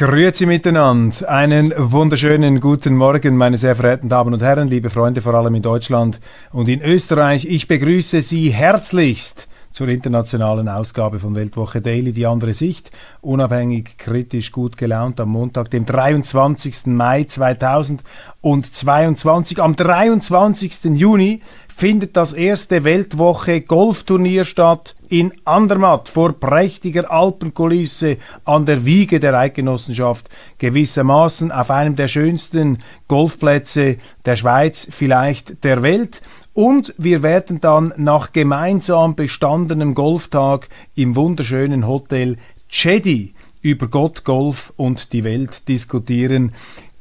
Grüezi miteinander. Einen wunderschönen guten Morgen, meine sehr verehrten Damen und Herren, liebe Freunde, vor allem in Deutschland und in Österreich. Ich begrüße Sie herzlichst zur internationalen Ausgabe von Weltwoche Daily, die andere Sicht, unabhängig, kritisch, gut gelaunt am Montag, dem 23. Mai 2022. Am 23. Juni findet das erste Weltwoche Golfturnier statt in Andermatt vor prächtiger Alpenkulisse an der Wiege der Eidgenossenschaft, gewissermaßen auf einem der schönsten Golfplätze der Schweiz, vielleicht der Welt. Und wir werden dann nach gemeinsam bestandenem Golftag im wunderschönen Hotel Chedi über Gott, Golf und die Welt diskutieren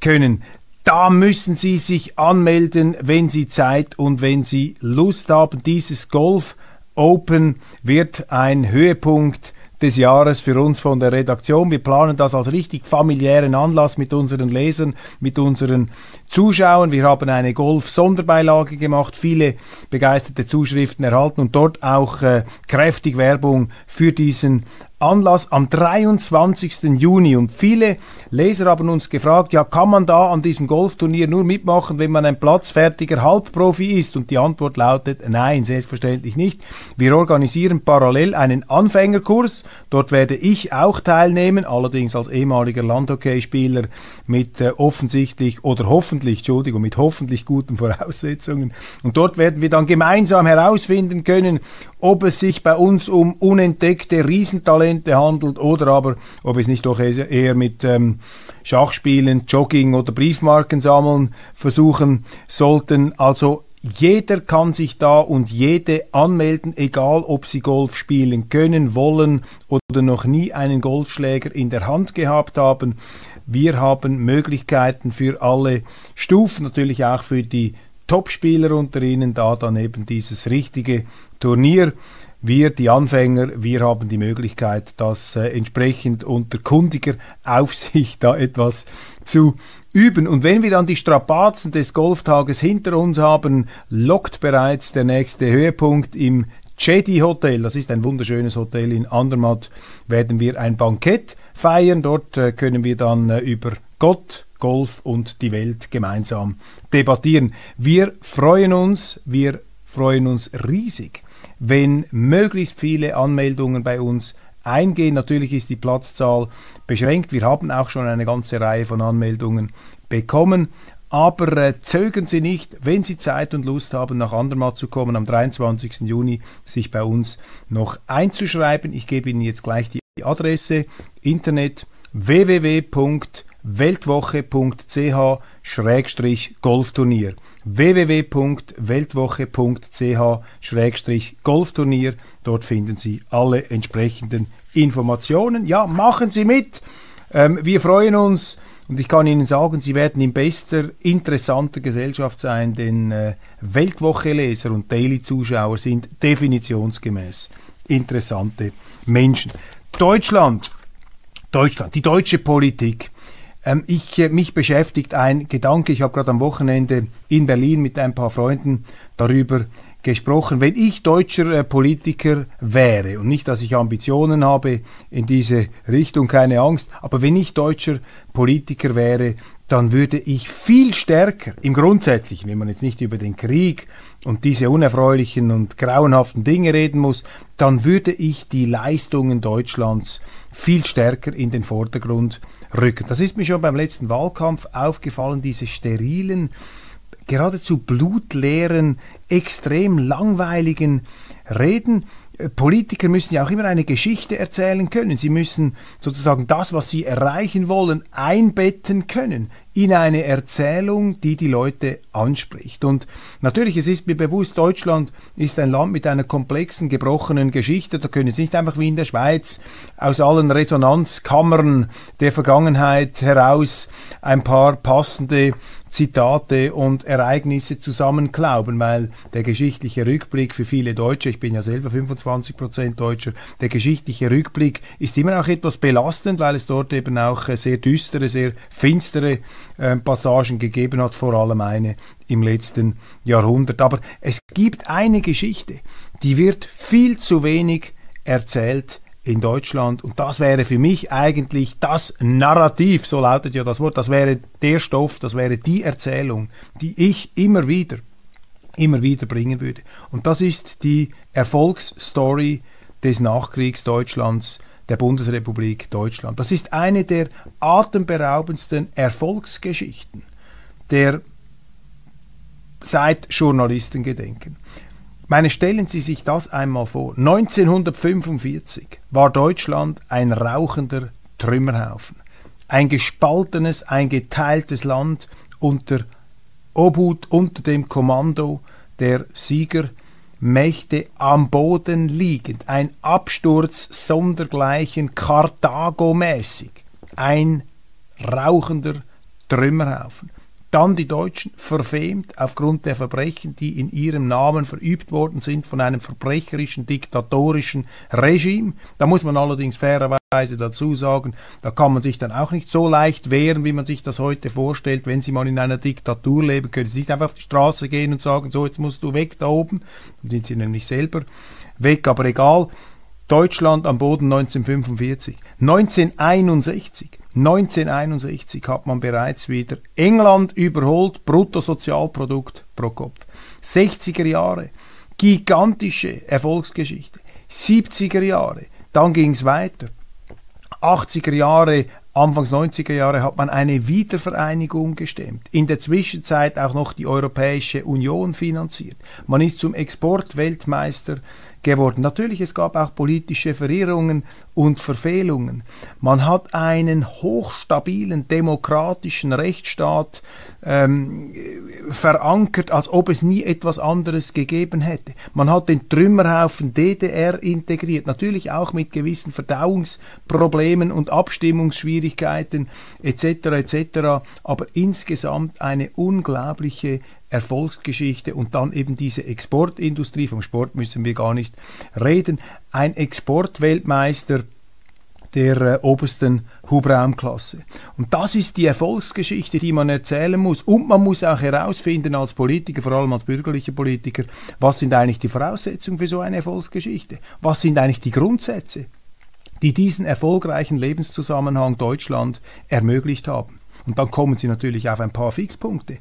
können. Da müssen Sie sich anmelden, wenn Sie Zeit und wenn Sie Lust haben. Dieses Golf Open wird ein Höhepunkt des Jahres für uns von der Redaktion. Wir planen das als richtig familiären Anlass mit unseren Lesern, mit unseren Zuschauern. Wir haben eine Golf-Sonderbeilage gemacht, viele begeisterte Zuschriften erhalten und dort auch äh, kräftig Werbung für diesen Anlass am 23. Juni und viele Leser haben uns gefragt, ja, kann man da an diesem Golfturnier nur mitmachen, wenn man ein platzfertiger Halbprofi ist? Und die Antwort lautet, nein, selbstverständlich nicht. Wir organisieren parallel einen Anfängerkurs. Dort werde ich auch teilnehmen, allerdings als ehemaliger Landhockeyspieler mit äh, offensichtlich oder hoffentlich, Entschuldigung, mit hoffentlich guten Voraussetzungen. Und dort werden wir dann gemeinsam herausfinden können, ob es sich bei uns um unentdeckte Riesentalente handelt oder aber ob es nicht doch eher mit ähm, Schachspielen, Jogging oder Briefmarken sammeln versuchen sollten. Also jeder kann sich da und jede anmelden, egal ob sie Golf spielen können, wollen oder noch nie einen Golfschläger in der Hand gehabt haben. Wir haben Möglichkeiten für alle Stufen, natürlich auch für die Topspieler unter ihnen, da dann eben dieses richtige Turnier. Wir, die Anfänger, wir haben die Möglichkeit, das äh, entsprechend unter kundiger Aufsicht da etwas zu üben. Und wenn wir dann die Strapazen des Golftages hinter uns haben, lockt bereits der nächste Höhepunkt im Chedi Hotel. Das ist ein wunderschönes Hotel in Andermatt. Werden wir ein Bankett feiern. Dort äh, können wir dann äh, über Gott, Golf und die Welt gemeinsam debattieren. Wir freuen uns, wir freuen uns riesig, wenn möglichst viele Anmeldungen bei uns eingehen. Natürlich ist die Platzzahl beschränkt. Wir haben auch schon eine ganze Reihe von Anmeldungen bekommen. Aber äh, zögern Sie nicht, wenn Sie Zeit und Lust haben, nach Andermatt zu kommen, am 23. Juni sich bei uns noch einzuschreiben. Ich gebe Ihnen jetzt gleich die Adresse Internet www.weltwoche.ch-golfturnier www.weltwoche.ch-golfturnier Dort finden Sie alle entsprechenden Informationen. Ja, machen Sie mit. Ähm, wir freuen uns und ich kann Ihnen sagen, Sie werden in bester, interessanter Gesellschaft sein, denn äh, Weltwoche-Leser und Daily-Zuschauer sind definitionsgemäß interessante Menschen. Deutschland, Deutschland, die deutsche Politik. Ähm, ich, äh, mich beschäftigt ein Gedanke, ich habe gerade am Wochenende in Berlin mit ein paar Freunden darüber gesprochen. Wenn ich deutscher äh, Politiker wäre, und nicht, dass ich Ambitionen habe in diese Richtung, keine Angst, aber wenn ich deutscher Politiker wäre, dann würde ich viel stärker im Grundsätzlichen, wenn man jetzt nicht über den Krieg und diese unerfreulichen und grauenhaften Dinge reden muss, dann würde ich die Leistungen Deutschlands viel stärker in den Vordergrund rücken. Das ist mir schon beim letzten Wahlkampf aufgefallen, diese sterilen, geradezu blutleeren, extrem langweiligen Reden. Politiker müssen ja auch immer eine Geschichte erzählen können. Sie müssen sozusagen das, was sie erreichen wollen, einbetten können in eine Erzählung, die die Leute anspricht. Und natürlich, es ist mir bewusst, Deutschland ist ein Land mit einer komplexen, gebrochenen Geschichte. Da können Sie nicht einfach wie in der Schweiz aus allen Resonanzkammern der Vergangenheit heraus ein paar passende Zitate und Ereignisse zusammenklauben, weil der geschichtliche Rückblick für viele Deutsche, ich bin ja selber 25 Prozent Deutscher, der geschichtliche Rückblick ist immer auch etwas belastend, weil es dort eben auch äh, sehr düstere, sehr finstere äh, Passagen gegeben hat, vor allem eine im letzten Jahrhundert. Aber es gibt eine Geschichte, die wird viel zu wenig erzählt in Deutschland. Und das wäre für mich eigentlich das Narrativ, so lautet ja das Wort, das wäre der Stoff, das wäre die Erzählung, die ich immer wieder, immer wieder bringen würde. Und das ist die Erfolgsstory des Nachkriegs Deutschlands, der Bundesrepublik Deutschland. Das ist eine der atemberaubendsten Erfolgsgeschichten der seit Journalisten gedenken meine, stellen Sie sich das einmal vor. 1945 war Deutschland ein rauchender Trümmerhaufen. Ein gespaltenes, ein geteiltes Land unter Obhut, unter dem Kommando der Siegermächte am Boden liegend. Ein Absturz sondergleichen Karthago-mäßig. Ein rauchender Trümmerhaufen. Dann die Deutschen verfemt aufgrund der Verbrechen, die in ihrem Namen verübt worden sind von einem verbrecherischen, diktatorischen Regime. Da muss man allerdings fairerweise dazu sagen, da kann man sich dann auch nicht so leicht wehren, wie man sich das heute vorstellt. Wenn Sie mal in einer Diktatur leben, können Sie nicht einfach auf die Straße gehen und sagen, so jetzt musst du weg da oben. Dann sind Sie nämlich selber weg, aber egal. Deutschland am Boden 1945. 1961 1961 hat man bereits wieder England überholt, Bruttosozialprodukt pro Kopf. 60er Jahre, gigantische Erfolgsgeschichte. 70er Jahre, dann ging es weiter. 80er Jahre, Anfangs 90er Jahre hat man eine Wiedervereinigung gestemmt. In der Zwischenzeit auch noch die Europäische Union finanziert. Man ist zum Exportweltmeister geworden. Natürlich, es gab auch politische Verirrungen und Verfehlungen. Man hat einen hochstabilen demokratischen Rechtsstaat ähm, verankert, als ob es nie etwas anderes gegeben hätte. Man hat den Trümmerhaufen DDR integriert, natürlich auch mit gewissen Verdauungsproblemen und Abstimmungsschwierigkeiten etc. etc. Aber insgesamt eine unglaubliche Erfolgsgeschichte und dann eben diese Exportindustrie, vom Sport müssen wir gar nicht reden, ein Exportweltmeister der äh, obersten Hubraumklasse. Und das ist die Erfolgsgeschichte, die man erzählen muss. Und man muss auch herausfinden als Politiker, vor allem als bürgerlicher Politiker, was sind eigentlich die Voraussetzungen für so eine Erfolgsgeschichte? Was sind eigentlich die Grundsätze, die diesen erfolgreichen Lebenszusammenhang Deutschland ermöglicht haben? Und dann kommen Sie natürlich auf ein paar Fixpunkte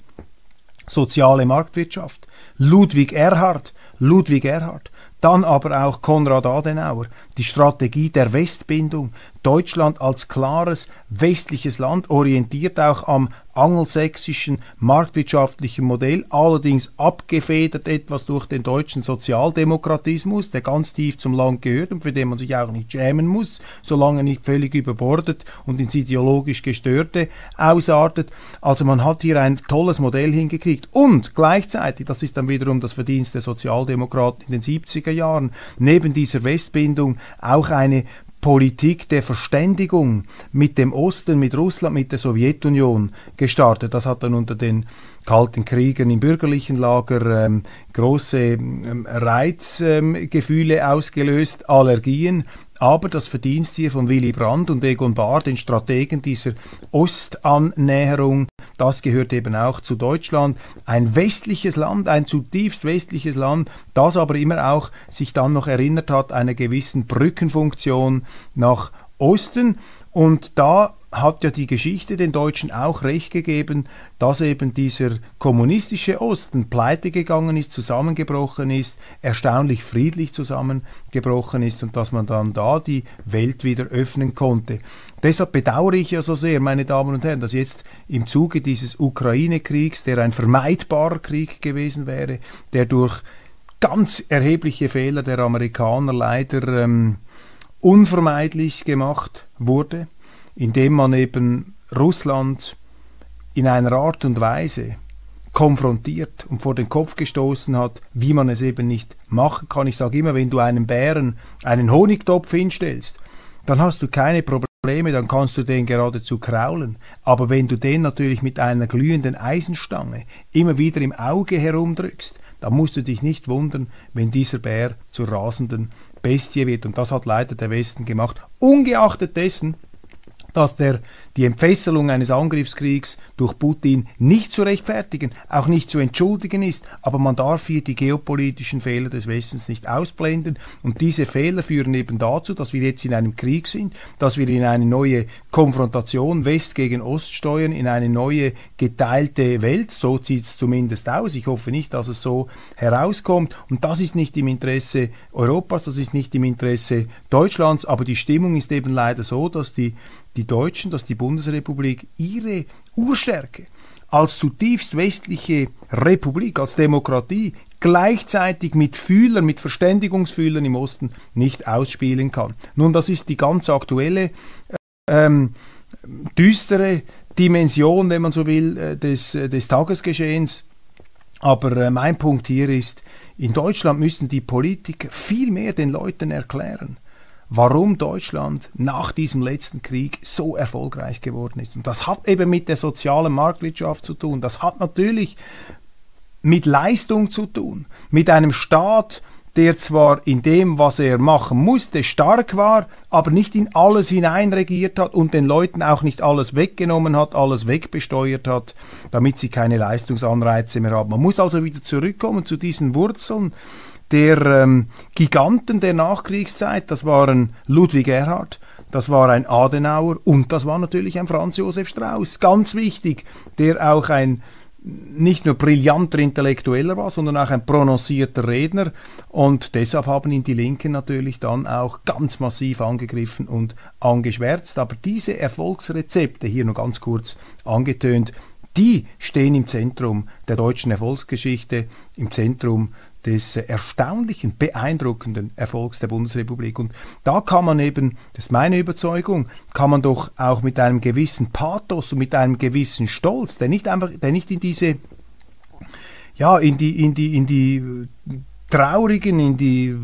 soziale Marktwirtschaft. Ludwig Erhard, Ludwig Erhard, dann aber auch Konrad Adenauer, die Strategie der Westbindung, Deutschland als klares westliches Land, orientiert auch am angelsächsischen marktwirtschaftlichen Modell, allerdings abgefedert etwas durch den deutschen Sozialdemokratismus, der ganz tief zum Land gehört und für den man sich auch nicht schämen muss, solange nicht völlig überbordet und ins ideologisch Gestörte ausartet. Also man hat hier ein tolles Modell hingekriegt und gleichzeitig, das ist dann wiederum das Verdienst der Sozialdemokraten in den 70er Jahren, neben dieser Westbindung auch eine Politik der Verständigung mit dem Osten, mit Russland, mit der Sowjetunion gestartet. Das hat dann unter den Kalten Kriegen im bürgerlichen Lager ähm, große ähm, Reizgefühle ähm, ausgelöst, Allergien. Aber das Verdienst hier von Willy Brandt und Egon Bahr, den Strategen dieser Ostannäherung, das gehört eben auch zu Deutschland. Ein westliches Land, ein zutiefst westliches Land, das aber immer auch sich dann noch erinnert hat einer gewissen Brückenfunktion nach Osten. Und da hat ja die Geschichte den Deutschen auch recht gegeben, dass eben dieser kommunistische Osten pleite gegangen ist, zusammengebrochen ist, erstaunlich friedlich zusammengebrochen ist und dass man dann da die Welt wieder öffnen konnte. Deshalb bedauere ich ja so sehr, meine Damen und Herren, dass jetzt im Zuge dieses Ukraine-Kriegs, der ein vermeidbarer Krieg gewesen wäre, der durch ganz erhebliche Fehler der Amerikaner leider ähm, unvermeidlich gemacht wurde, indem man eben Russland in einer Art und Weise konfrontiert und vor den Kopf gestoßen hat, wie man es eben nicht machen kann. Ich sage immer, wenn du einem Bären einen Honigtopf hinstellst, dann hast du keine Probleme, dann kannst du den geradezu kraulen. Aber wenn du den natürlich mit einer glühenden Eisenstange immer wieder im Auge herumdrückst, dann musst du dich nicht wundern, wenn dieser Bär zur rasenden Bestie wird. Und das hat leider der Westen gemacht. Ungeachtet dessen, dass der, die Entfesselung eines Angriffskriegs durch Putin nicht zu rechtfertigen, auch nicht zu entschuldigen ist, aber man darf hier die geopolitischen Fehler des Westens nicht ausblenden. Und diese Fehler führen eben dazu, dass wir jetzt in einem Krieg sind, dass wir in eine neue Konfrontation West gegen Ost steuern, in eine neue geteilte Welt, so sieht es zumindest aus, ich hoffe nicht, dass es so herauskommt. Und das ist nicht im Interesse Europas, das ist nicht im Interesse Deutschlands, aber die Stimmung ist eben leider so, dass die die Deutschen, dass die Bundesrepublik ihre Urstärke als zutiefst westliche Republik, als Demokratie gleichzeitig mit Fühlern, mit Verständigungsfühlern im Osten nicht ausspielen kann. Nun, das ist die ganz aktuelle, ähm, düstere Dimension, wenn man so will, äh, des, äh, des Tagesgeschehens. Aber äh, mein Punkt hier ist, in Deutschland müssen die Politiker viel mehr den Leuten erklären, warum Deutschland nach diesem letzten Krieg so erfolgreich geworden ist. Und das hat eben mit der sozialen Marktwirtschaft zu tun. Das hat natürlich mit Leistung zu tun, mit einem Staat, der zwar in dem, was er machen musste, stark war, aber nicht in alles hineinregiert hat und den Leuten auch nicht alles weggenommen hat, alles wegbesteuert hat, damit sie keine Leistungsanreize mehr haben. Man muss also wieder zurückkommen zu diesen Wurzeln der ähm, Giganten der Nachkriegszeit, das waren Ludwig Erhard, das war ein Adenauer und das war natürlich ein Franz Josef Strauß, ganz wichtig, der auch ein nicht nur brillanter Intellektueller war, sondern auch ein prononcierter Redner. Und deshalb haben ihn die Linken natürlich dann auch ganz massiv angegriffen und angeschwärzt. Aber diese Erfolgsrezepte, hier nur ganz kurz angetönt, die stehen im Zentrum der deutschen Erfolgsgeschichte, im Zentrum des erstaunlichen, beeindruckenden Erfolgs der Bundesrepublik. Und da kann man eben, das ist meine Überzeugung, kann man doch auch mit einem gewissen Pathos und mit einem gewissen Stolz, der nicht einfach, der nicht in diese, ja, in die, in die, in die traurigen, in die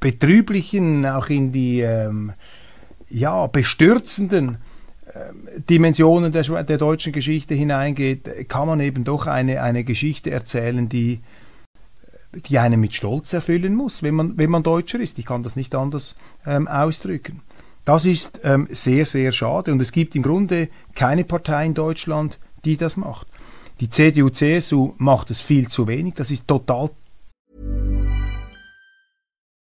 betrüblichen, auch in die, ähm, ja, bestürzenden ähm, Dimensionen der, der, deutschen Geschichte hineingeht, kann man eben doch eine, eine Geschichte erzählen, die, die einen mit Stolz erfüllen muss, wenn man, wenn man Deutscher ist. Ich kann das nicht anders ähm, ausdrücken. Das ist ähm, sehr, sehr schade und es gibt im Grunde keine Partei in Deutschland, die das macht. Die CDU, CSU macht es viel zu wenig. Das ist total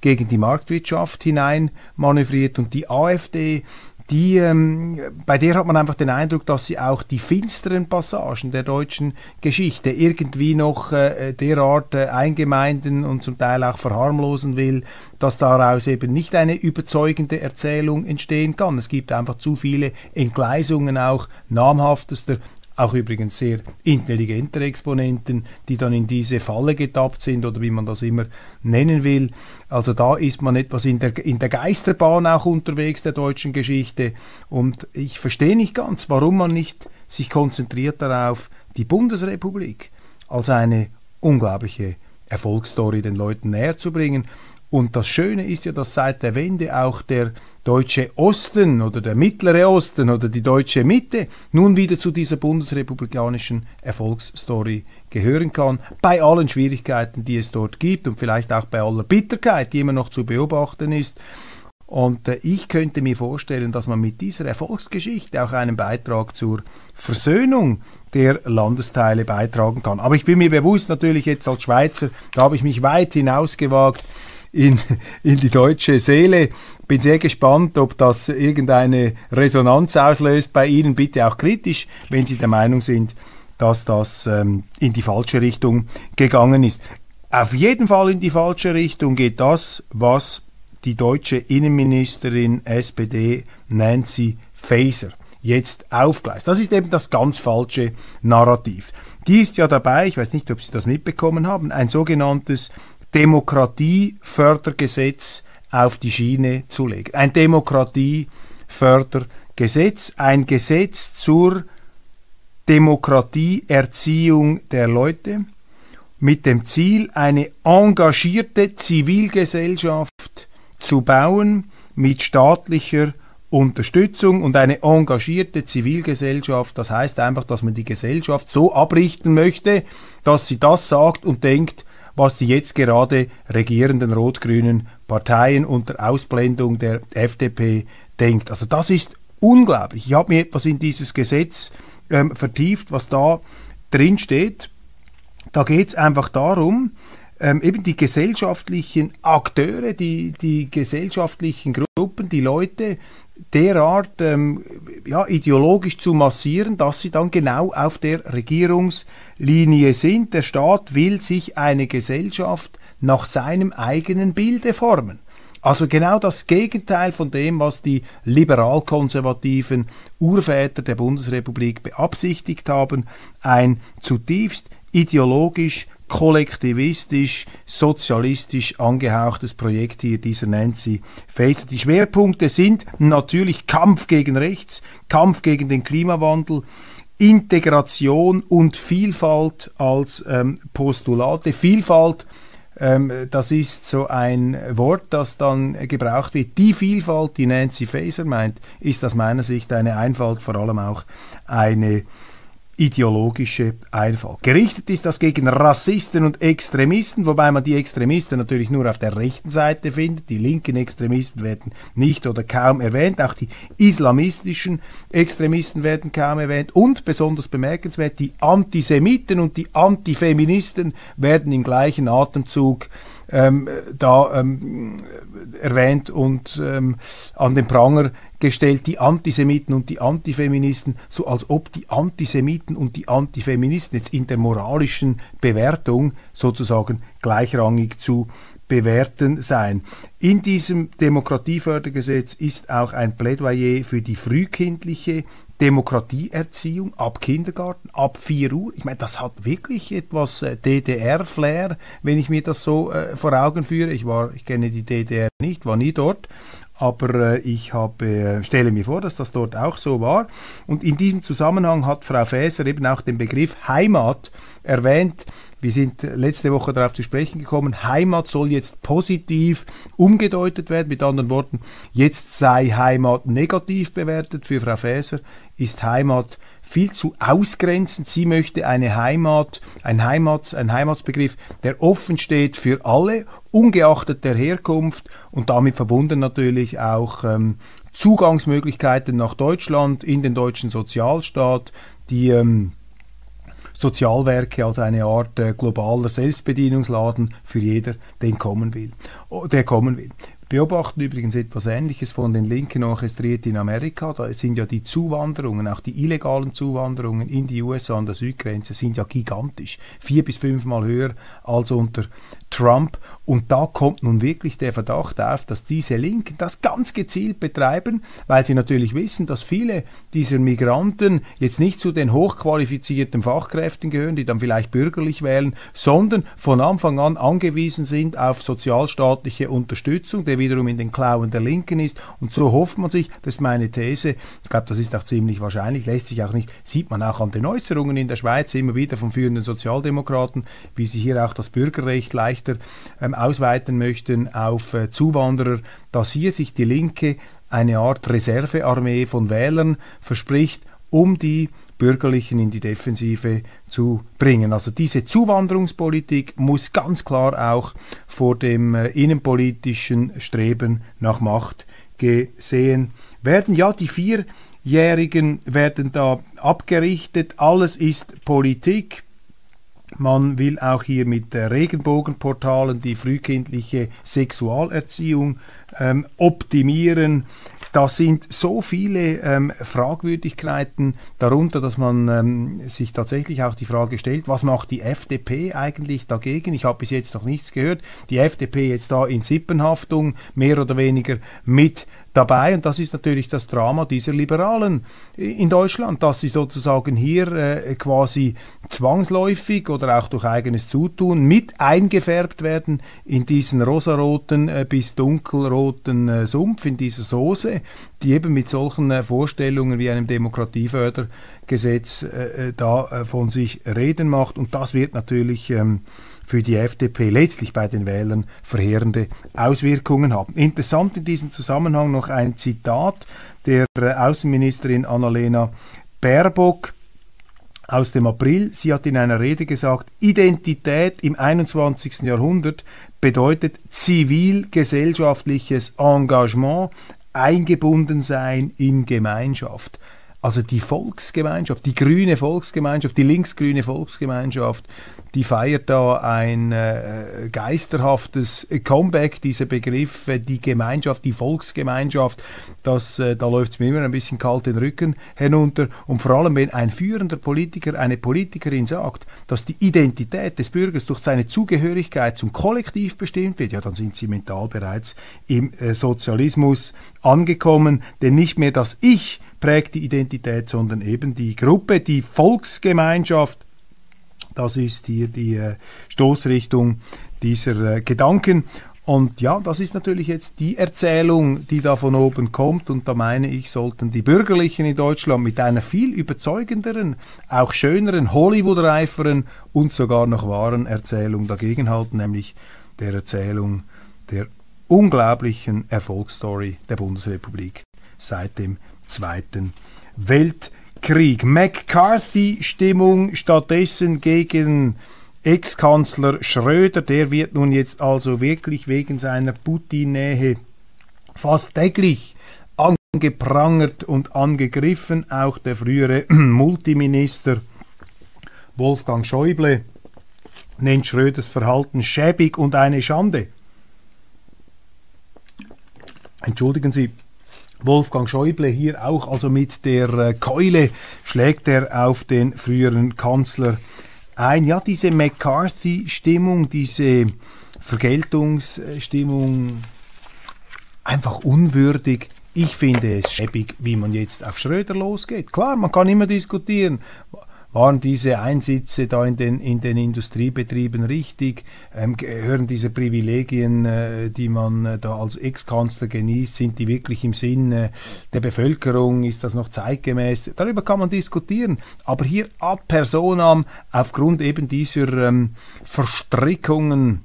gegen die Marktwirtschaft hinein manövriert und die AfD, die, ähm, bei der hat man einfach den Eindruck, dass sie auch die finsteren Passagen der deutschen Geschichte irgendwie noch äh, derart äh, eingemeinden und zum Teil auch verharmlosen will, dass daraus eben nicht eine überzeugende Erzählung entstehen kann. Es gibt einfach zu viele Entgleisungen auch namhaftester auch übrigens sehr intelligente Exponenten, die dann in diese Falle getappt sind oder wie man das immer nennen will. Also da ist man etwas in der, in der Geisterbahn auch unterwegs der deutschen Geschichte und ich verstehe nicht ganz, warum man nicht sich konzentriert darauf, die Bundesrepublik als eine unglaubliche Erfolgsstory den Leuten näher zu bringen. Und das Schöne ist ja, dass seit der Wende auch der deutsche Osten oder der mittlere Osten oder die deutsche Mitte nun wieder zu dieser bundesrepublikanischen Erfolgsstory gehören kann, bei allen Schwierigkeiten, die es dort gibt und vielleicht auch bei aller Bitterkeit, die immer noch zu beobachten ist. Und äh, ich könnte mir vorstellen, dass man mit dieser Erfolgsgeschichte auch einen Beitrag zur Versöhnung der Landesteile beitragen kann. Aber ich bin mir bewusst natürlich jetzt als Schweizer, da habe ich mich weit hinausgewagt in, in die deutsche Seele. Bin sehr gespannt, ob das irgendeine Resonanz auslöst bei Ihnen. Bitte auch kritisch, wenn Sie der Meinung sind, dass das ähm, in die falsche Richtung gegangen ist. Auf jeden Fall in die falsche Richtung geht das, was die deutsche Innenministerin SPD Nancy Faeser jetzt aufgleist. Das ist eben das ganz falsche Narrativ. Die ist ja dabei, ich weiß nicht, ob Sie das mitbekommen haben, ein sogenanntes Demokratiefördergesetz auf die Schiene zu legen. Ein Demokratiefördergesetz, ein Gesetz zur Demokratieerziehung der Leute mit dem Ziel, eine engagierte Zivilgesellschaft zu bauen mit staatlicher Unterstützung und eine engagierte Zivilgesellschaft. Das heißt einfach, dass man die Gesellschaft so abrichten möchte, dass sie das sagt und denkt, was die jetzt gerade regierenden rot-grünen Parteien unter Ausblendung der FDP denkt. Also das ist unglaublich. Ich habe mir etwas in dieses Gesetz ähm, vertieft, was da drin steht. Da geht es einfach darum, ähm, eben die gesellschaftlichen Akteure, die, die gesellschaftlichen Gruppen, die Leute derart ähm, ja, ideologisch zu massieren, dass sie dann genau auf der Regierungslinie sind. Der Staat will sich eine Gesellschaft nach seinem eigenen Bilde formen. Also genau das Gegenteil von dem, was die liberal-konservativen Urväter der Bundesrepublik beabsichtigt haben, ein zutiefst ideologisch kollektivistisch, sozialistisch angehauchtes Projekt hier dieser Nancy Faeser. Die Schwerpunkte sind natürlich Kampf gegen rechts, Kampf gegen den Klimawandel, Integration und Vielfalt als ähm, Postulate. Vielfalt, ähm, das ist so ein Wort, das dann gebraucht wird. Die Vielfalt, die Nancy Faeser meint, ist aus meiner Sicht eine Einfalt, vor allem auch eine ideologische Einfall. Gerichtet ist das gegen Rassisten und Extremisten, wobei man die Extremisten natürlich nur auf der rechten Seite findet. Die linken Extremisten werden nicht oder kaum erwähnt. Auch die islamistischen Extremisten werden kaum erwähnt. Und besonders bemerkenswert, die Antisemiten und die Antifeministen werden im gleichen Atemzug ähm, da ähm, erwähnt und ähm, an den Pranger gestellt, die Antisemiten und die Antifeministen, so als ob die Antisemiten und die Antifeministen jetzt in der moralischen Bewertung sozusagen gleichrangig zu bewerten sein. In diesem Demokratiefördergesetz ist auch ein Plädoyer für die frühkindliche Demokratieerziehung ab Kindergarten, ab 4 Uhr. Ich meine, das hat wirklich etwas äh, DDR-Flair, wenn ich mir das so äh, vor Augen führe. Ich war, ich kenne die DDR nicht, war nie dort, aber äh, ich habe, äh, stelle mir vor, dass das dort auch so war. Und in diesem Zusammenhang hat Frau Faeser eben auch den Begriff Heimat erwähnt. Wir sind letzte Woche darauf zu sprechen gekommen, Heimat soll jetzt positiv umgedeutet werden. Mit anderen Worten, jetzt sei Heimat negativ bewertet. Für Frau Faeser ist Heimat viel zu ausgrenzend. Sie möchte eine Heimat, ein Heimat, ein Heimatsbegriff, der offen steht für alle, ungeachtet der Herkunft und damit verbunden natürlich auch ähm, Zugangsmöglichkeiten nach Deutschland, in den deutschen Sozialstaat, die ähm, Sozialwerke als eine Art äh, globaler Selbstbedienungsladen für jeder, den kommen will, der kommen will. Beobachten übrigens etwas Ähnliches von den Linken orchestriert in Amerika. Da sind ja die Zuwanderungen, auch die illegalen Zuwanderungen in die USA an der Südgrenze sind ja gigantisch. Vier bis fünfmal höher als unter Trump. Und da kommt nun wirklich der Verdacht auf, dass diese Linken das ganz gezielt betreiben, weil sie natürlich wissen, dass viele dieser Migranten jetzt nicht zu den hochqualifizierten Fachkräften gehören, die dann vielleicht bürgerlich wählen, sondern von Anfang an angewiesen sind auf sozialstaatliche Unterstützung, der wiederum in den Klauen der Linken ist. Und so hofft man sich, das ist meine These, ich glaube, das ist auch ziemlich wahrscheinlich, lässt sich auch nicht, sieht man auch an den Äußerungen in der Schweiz immer wieder von führenden Sozialdemokraten, wie sie hier auch das Bürgerrecht leichter ähm, ausweiten möchten auf äh, Zuwanderer, dass hier sich die Linke eine Art Reservearmee von Wählern verspricht, um die Bürgerlichen in die Defensive zu bringen. Also diese Zuwanderungspolitik muss ganz klar auch vor dem äh, innenpolitischen Streben nach Macht gesehen werden. Ja, die Vierjährigen werden da abgerichtet. Alles ist Politik. Man will auch hier mit Regenbogenportalen die frühkindliche Sexualerziehung ähm, optimieren. Da sind so viele ähm, Fragwürdigkeiten darunter, dass man ähm, sich tatsächlich auch die Frage stellt, was macht die FDP eigentlich dagegen? Ich habe bis jetzt noch nichts gehört. Die FDP jetzt da in Sippenhaftung, mehr oder weniger mit dabei. Und das ist natürlich das Drama dieser Liberalen in Deutschland, dass sie sozusagen hier äh, quasi zwangsläufig oder auch durch eigenes Zutun mit eingefärbt werden in diesen rosaroten äh, bis dunkelroten äh, Sumpf, in dieser Soße, die eben mit solchen äh, Vorstellungen wie einem Demokratiefördergesetz äh, äh, da von sich reden macht. Und das wird natürlich ähm, für die FDP letztlich bei den Wählern verheerende Auswirkungen haben. Interessant in diesem Zusammenhang noch ein Zitat der äh, Außenministerin Annalena Baerbock aus dem April. Sie hat in einer Rede gesagt, Identität im 21. Jahrhundert bedeutet zivilgesellschaftliches Engagement, eingebunden sein in Gemeinschaft. Also die Volksgemeinschaft, die grüne Volksgemeinschaft, die linksgrüne Volksgemeinschaft, die feiert da ein äh, geisterhaftes Comeback, dieser Begriff, äh, die Gemeinschaft, die Volksgemeinschaft, das, äh, da läuft es mir immer ein bisschen kalt den Rücken hinunter. Und vor allem, wenn ein führender Politiker, eine Politikerin sagt, dass die Identität des Bürgers durch seine Zugehörigkeit zum Kollektiv bestimmt wird, ja, dann sind sie mental bereits im äh, Sozialismus angekommen, denn nicht mehr das Ich, prägt die Identität, sondern eben die Gruppe, die Volksgemeinschaft. Das ist hier die äh, Stoßrichtung dieser äh, Gedanken. Und ja, das ist natürlich jetzt die Erzählung, die da von oben kommt. Und da meine ich, sollten die Bürgerlichen in Deutschland mit einer viel überzeugenderen, auch schöneren, Hollywood-reiferen und sogar noch wahren Erzählung dagegenhalten, nämlich der Erzählung der unglaublichen Erfolgsstory der Bundesrepublik seit dem Zweiten Weltkrieg. McCarthy-Stimmung stattdessen gegen Ex-Kanzler Schröder. Der wird nun jetzt also wirklich wegen seiner Putin-Nähe fast täglich angeprangert und angegriffen. Auch der frühere Multiminister Wolfgang Schäuble nennt Schröders Verhalten schäbig und eine Schande. Entschuldigen Sie, Wolfgang Schäuble hier auch, also mit der äh, Keule schlägt er auf den früheren Kanzler ein. Ja, diese McCarthy-Stimmung, diese Vergeltungsstimmung, einfach unwürdig. Ich finde es schäbig, wie man jetzt auf Schröder losgeht. Klar, man kann immer diskutieren waren diese Einsitze da in den, in den Industriebetrieben richtig? Ähm, gehören diese Privilegien, äh, die man äh, da als Ex-Kanzler genießt, sind die wirklich im Sinne der Bevölkerung? Ist das noch zeitgemäß? Darüber kann man diskutieren. Aber hier ad personam, aufgrund eben dieser ähm, Verstrickungen,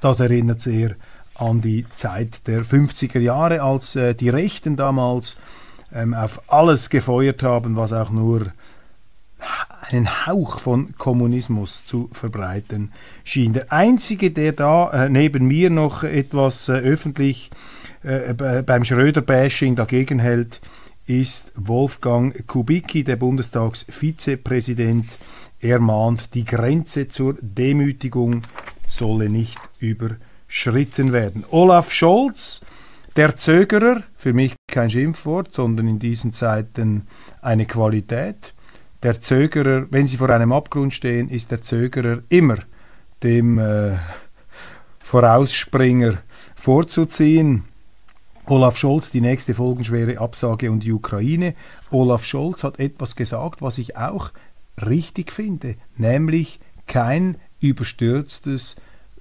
das erinnert sehr an die Zeit der 50er Jahre, als äh, die Rechten damals ähm, auf alles gefeuert haben, was auch nur einen Hauch von Kommunismus zu verbreiten schien. Der einzige, der da äh, neben mir noch etwas äh, öffentlich äh, beim Schröder-Bashing dagegen hält, ist Wolfgang Kubicki, der Bundestagsvizepräsident. Er mahnt, die Grenze zur Demütigung solle nicht über überschritten werden. Olaf Scholz, der Zögerer, für mich kein Schimpfwort, sondern in diesen Zeiten eine Qualität. Der Zögerer, wenn Sie vor einem Abgrund stehen, ist der Zögerer immer dem äh, Vorausspringer vorzuziehen. Olaf Scholz, die nächste folgenschwere Absage und die Ukraine. Olaf Scholz hat etwas gesagt, was ich auch richtig finde, nämlich kein überstürztes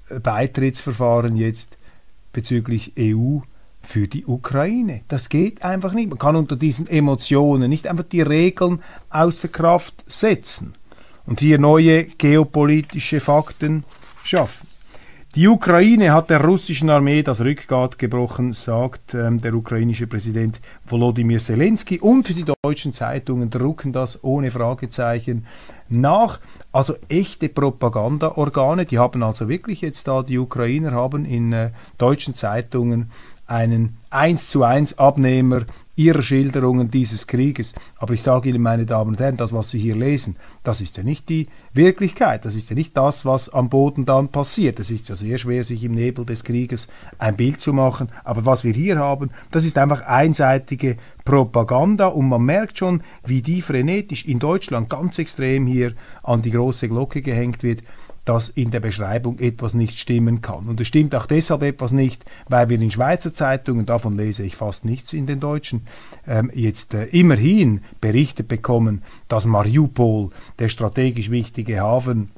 äh, Beitrittsverfahren jetzt bezüglich EU für die Ukraine. Das geht einfach nicht. Man kann unter diesen Emotionen nicht einfach die Regeln außer Kraft setzen und hier neue geopolitische Fakten schaffen. Die Ukraine hat der russischen Armee das Rückgrat gebrochen, sagt ähm, der ukrainische Präsident Volodymyr Zelensky. Und die deutschen Zeitungen drucken das ohne Fragezeichen nach. Also echte Propagandaorgane, die haben also wirklich jetzt da, die Ukrainer haben in äh, deutschen Zeitungen einen 1 zu 1 Abnehmer ihrer Schilderungen dieses Krieges. Aber ich sage Ihnen, meine Damen und Herren, das, was Sie hier lesen, das ist ja nicht die Wirklichkeit, das ist ja nicht das, was am Boden dann passiert. Es ist ja sehr schwer, sich im Nebel des Krieges ein Bild zu machen. Aber was wir hier haben, das ist einfach einseitige Propaganda und man merkt schon, wie die frenetisch in Deutschland ganz extrem hier an die große Glocke gehängt wird dass in der Beschreibung etwas nicht stimmen kann. Und es stimmt auch deshalb etwas nicht, weil wir in Schweizer Zeitungen, davon lese ich fast nichts in den deutschen, ähm, jetzt äh, immerhin berichtet bekommen, dass Mariupol, der strategisch wichtige Hafen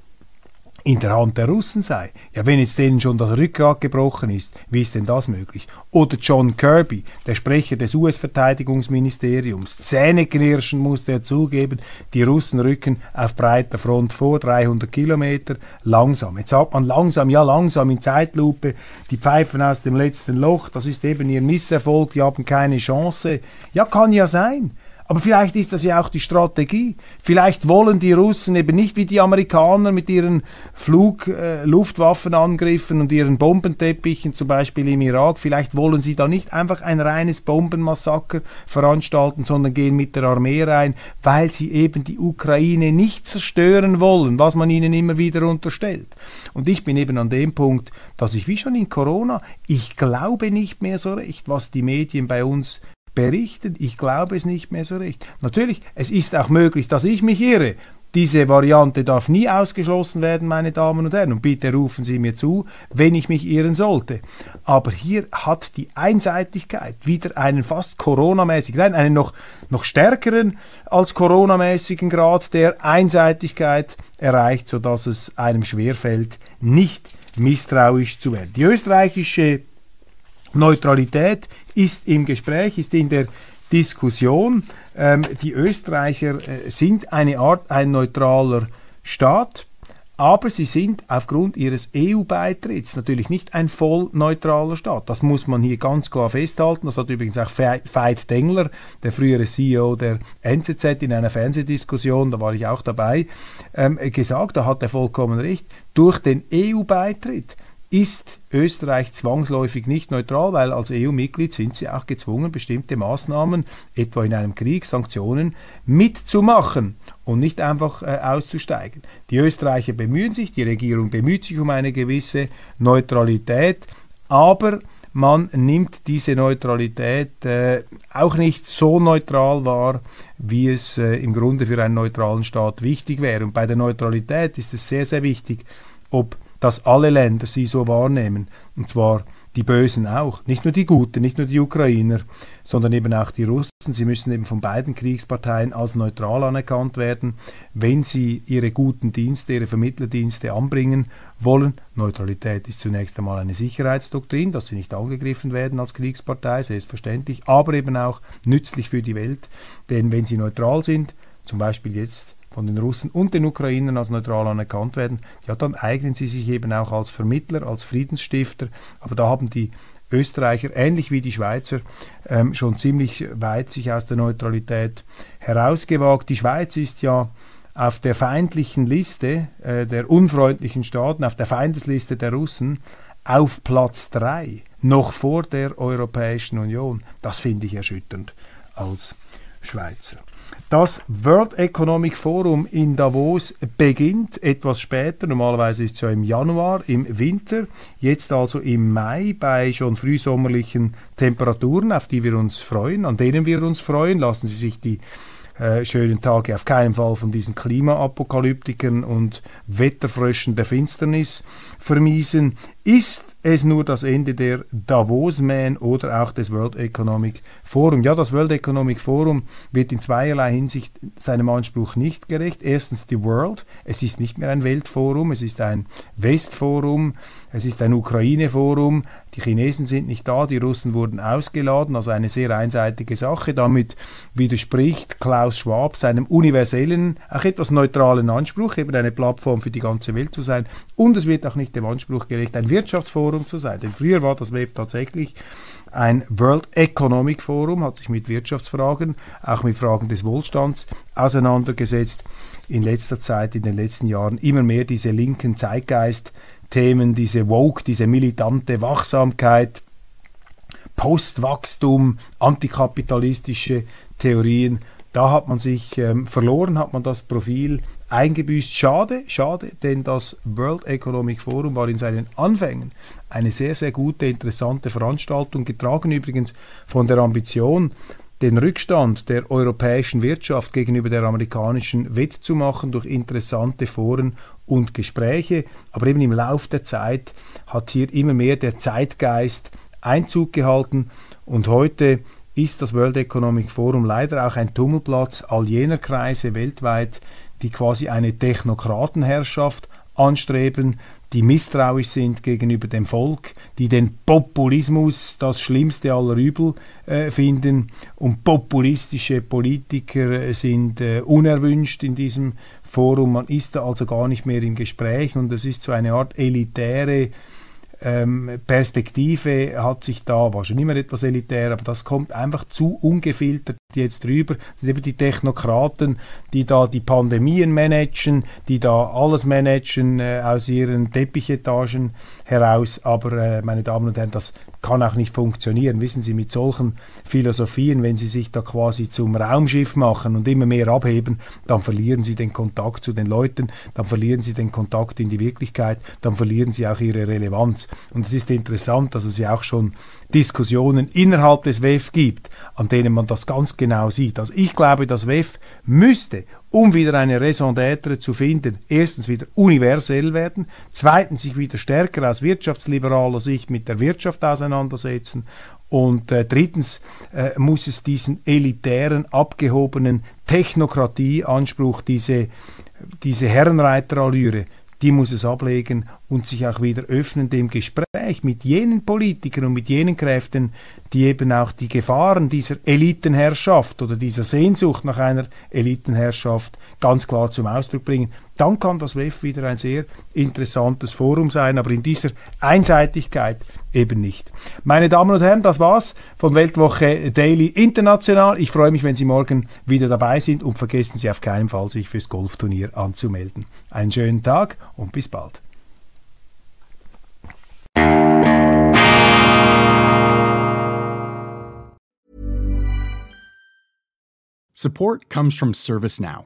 in der Hand der Russen sei. Ja, wenn jetzt denen schon das Rückgrat gebrochen ist, wie ist denn das möglich? Oder John Kirby, der Sprecher des US-Verteidigungsministeriums, Zähneknirschen musste er zugeben, die Russen rücken auf breiter Front vor, 300 Kilometer, langsam. Jetzt sagt man langsam, ja langsam in Zeitlupe, die pfeifen aus dem letzten Loch, das ist eben ihr Misserfolg, die haben keine Chance. Ja, kann ja sein. Aber vielleicht ist das ja auch die Strategie. Vielleicht wollen die Russen eben nicht wie die Amerikaner mit ihren Flug-Luftwaffenangriffen äh, und ihren Bombenteppichen, zum Beispiel im Irak, vielleicht wollen sie da nicht einfach ein reines Bombenmassaker veranstalten, sondern gehen mit der Armee rein, weil sie eben die Ukraine nicht zerstören wollen, was man ihnen immer wieder unterstellt. Und ich bin eben an dem Punkt, dass ich wie schon in Corona, ich glaube nicht mehr so recht, was die Medien bei uns berichten. Ich glaube es nicht mehr so recht. Natürlich, es ist auch möglich, dass ich mich irre. Diese Variante darf nie ausgeschlossen werden, meine Damen und Herren. Und bitte rufen Sie mir zu, wenn ich mich irren sollte. Aber hier hat die Einseitigkeit wieder einen fast Corona-mäßigen, nein, einen noch, noch stärkeren als Corona-mäßigen Grad der Einseitigkeit erreicht, sodass es einem schwerfällt, nicht misstrauisch zu werden. Die österreichische Neutralität ist im Gespräch, ist in der Diskussion. Ähm, die Österreicher äh, sind eine Art ein neutraler Staat, aber sie sind aufgrund ihres EU-Beitritts natürlich nicht ein voll neutraler Staat. Das muss man hier ganz klar festhalten. Das hat übrigens auch Veit Dengler, der frühere CEO der NZZ, in einer Fernsehdiskussion, da war ich auch dabei, ähm, gesagt. Da hat er vollkommen recht. Durch den EU-Beitritt ist Österreich zwangsläufig nicht neutral, weil als EU-Mitglied sind sie auch gezwungen, bestimmte Maßnahmen, etwa in einem Krieg, Sanktionen, mitzumachen und nicht einfach äh, auszusteigen. Die Österreicher bemühen sich, die Regierung bemüht sich um eine gewisse Neutralität, aber man nimmt diese Neutralität äh, auch nicht so neutral wahr, wie es äh, im Grunde für einen neutralen Staat wichtig wäre. Und bei der Neutralität ist es sehr, sehr wichtig, ob dass alle Länder sie so wahrnehmen. Und zwar die Bösen auch. Nicht nur die Guten, nicht nur die Ukrainer, sondern eben auch die Russen. Sie müssen eben von beiden Kriegsparteien als neutral anerkannt werden, wenn sie ihre guten Dienste, ihre Vermittlerdienste anbringen wollen. Neutralität ist zunächst einmal eine Sicherheitsdoktrin, dass sie nicht angegriffen werden als Kriegspartei, selbstverständlich, aber eben auch nützlich für die Welt. Denn wenn sie neutral sind, zum Beispiel jetzt von den Russen und den Ukrainern als neutral anerkannt werden, ja, dann eignen sie sich eben auch als Vermittler, als Friedensstifter. Aber da haben die Österreicher, ähnlich wie die Schweizer, ähm, schon ziemlich weit sich aus der Neutralität herausgewagt. Die Schweiz ist ja auf der feindlichen Liste äh, der unfreundlichen Staaten, auf der Feindesliste der Russen, auf Platz 3, noch vor der Europäischen Union. Das finde ich erschütternd als Schweizer. Das World Economic Forum in Davos beginnt etwas später. Normalerweise ist es ja im Januar, im Winter. Jetzt also im Mai bei schon frühsommerlichen Temperaturen, auf die wir uns freuen, an denen wir uns freuen. Lassen Sie sich die äh, schönen Tage auf keinen Fall von diesen Klimaapokalyptikern und Wetterfröschen der Finsternis vermiesen. Ist es nur das Ende der Davos-Man oder auch des World Economic Forum? Ja, das World Economic Forum wird in zweierlei Hinsicht seinem Anspruch nicht gerecht. Erstens die World. Es ist nicht mehr ein Weltforum, es ist ein Westforum, es ist ein Ukraine-Forum. Die Chinesen sind nicht da, die Russen wurden ausgeladen, also eine sehr einseitige Sache. Damit widerspricht Klaus Schwab seinem universellen, auch etwas neutralen Anspruch, eben eine Plattform für die ganze Welt zu sein. Und es wird auch nicht dem Anspruch gerecht, ein Wirtschaftsforum zu sein. Denn früher war das WEF tatsächlich ein World Economic Forum, hat sich mit Wirtschaftsfragen, auch mit Fragen des Wohlstands auseinandergesetzt. In letzter Zeit, in den letzten Jahren immer mehr diese linken Zeitgeist Themen, diese Woke, diese militante Wachsamkeit, Postwachstum, antikapitalistische Theorien, da hat man sich ähm, verloren, hat man das Profil eingebüßt. Schade, schade, denn das World Economic Forum war in seinen Anfängen eine sehr, sehr gute, interessante Veranstaltung, getragen übrigens von der Ambition, den Rückstand der europäischen Wirtschaft gegenüber der amerikanischen wettzumachen durch interessante Foren und Gespräche. Aber eben im Lauf der Zeit hat hier immer mehr der Zeitgeist Einzug gehalten und heute ist das World Economic Forum leider auch ein Tummelplatz all jener Kreise weltweit, die quasi eine Technokratenherrschaft anstreben, die misstrauisch sind gegenüber dem Volk, die den Populismus das schlimmste aller Übel äh, finden und populistische Politiker äh, sind äh, unerwünscht in diesem Forum. Man ist da also gar nicht mehr im Gespräch und es ist so eine Art elitäre ähm, Perspektive hat sich da, war schon immer etwas elitär, aber das kommt einfach zu ungefiltert jetzt drüber. Das sind eben die Technokraten, die da die Pandemien managen, die da alles managen äh, aus ihren Teppichetagen heraus. Aber äh, meine Damen und Herren, das kann auch nicht funktionieren. Wissen Sie, mit solchen Philosophien, wenn Sie sich da quasi zum Raumschiff machen und immer mehr abheben, dann verlieren Sie den Kontakt zu den Leuten, dann verlieren Sie den Kontakt in die Wirklichkeit, dann verlieren Sie auch Ihre Relevanz. Und es ist interessant, dass es ja auch schon Diskussionen innerhalb des WEF gibt, an denen man das ganz genau sieht. Also ich glaube, das WEF müsste um wieder eine Raison d'être zu finden, erstens wieder universell werden, zweitens sich wieder stärker aus wirtschaftsliberaler Sicht mit der Wirtschaft auseinandersetzen. Und äh, drittens äh, muss es diesen elitären, abgehobenen Technokratieanspruch, diese, diese Herrenreiterallüre, die muss es ablegen und sich auch wieder öffnen dem Gespräch mit jenen Politikern und mit jenen Kräften, die eben auch die Gefahren dieser Elitenherrschaft oder dieser Sehnsucht nach einer Elitenherrschaft ganz klar zum Ausdruck bringen. Dann kann das WEF wieder ein sehr interessantes Forum sein, aber in dieser Einseitigkeit eben nicht. Meine Damen und Herren, das war's von Weltwoche Daily International. Ich freue mich, wenn Sie morgen wieder dabei sind und vergessen Sie auf keinen Fall, sich fürs Golfturnier anzumelden. Einen schönen Tag und bis bald. Support comes from ServiceNow,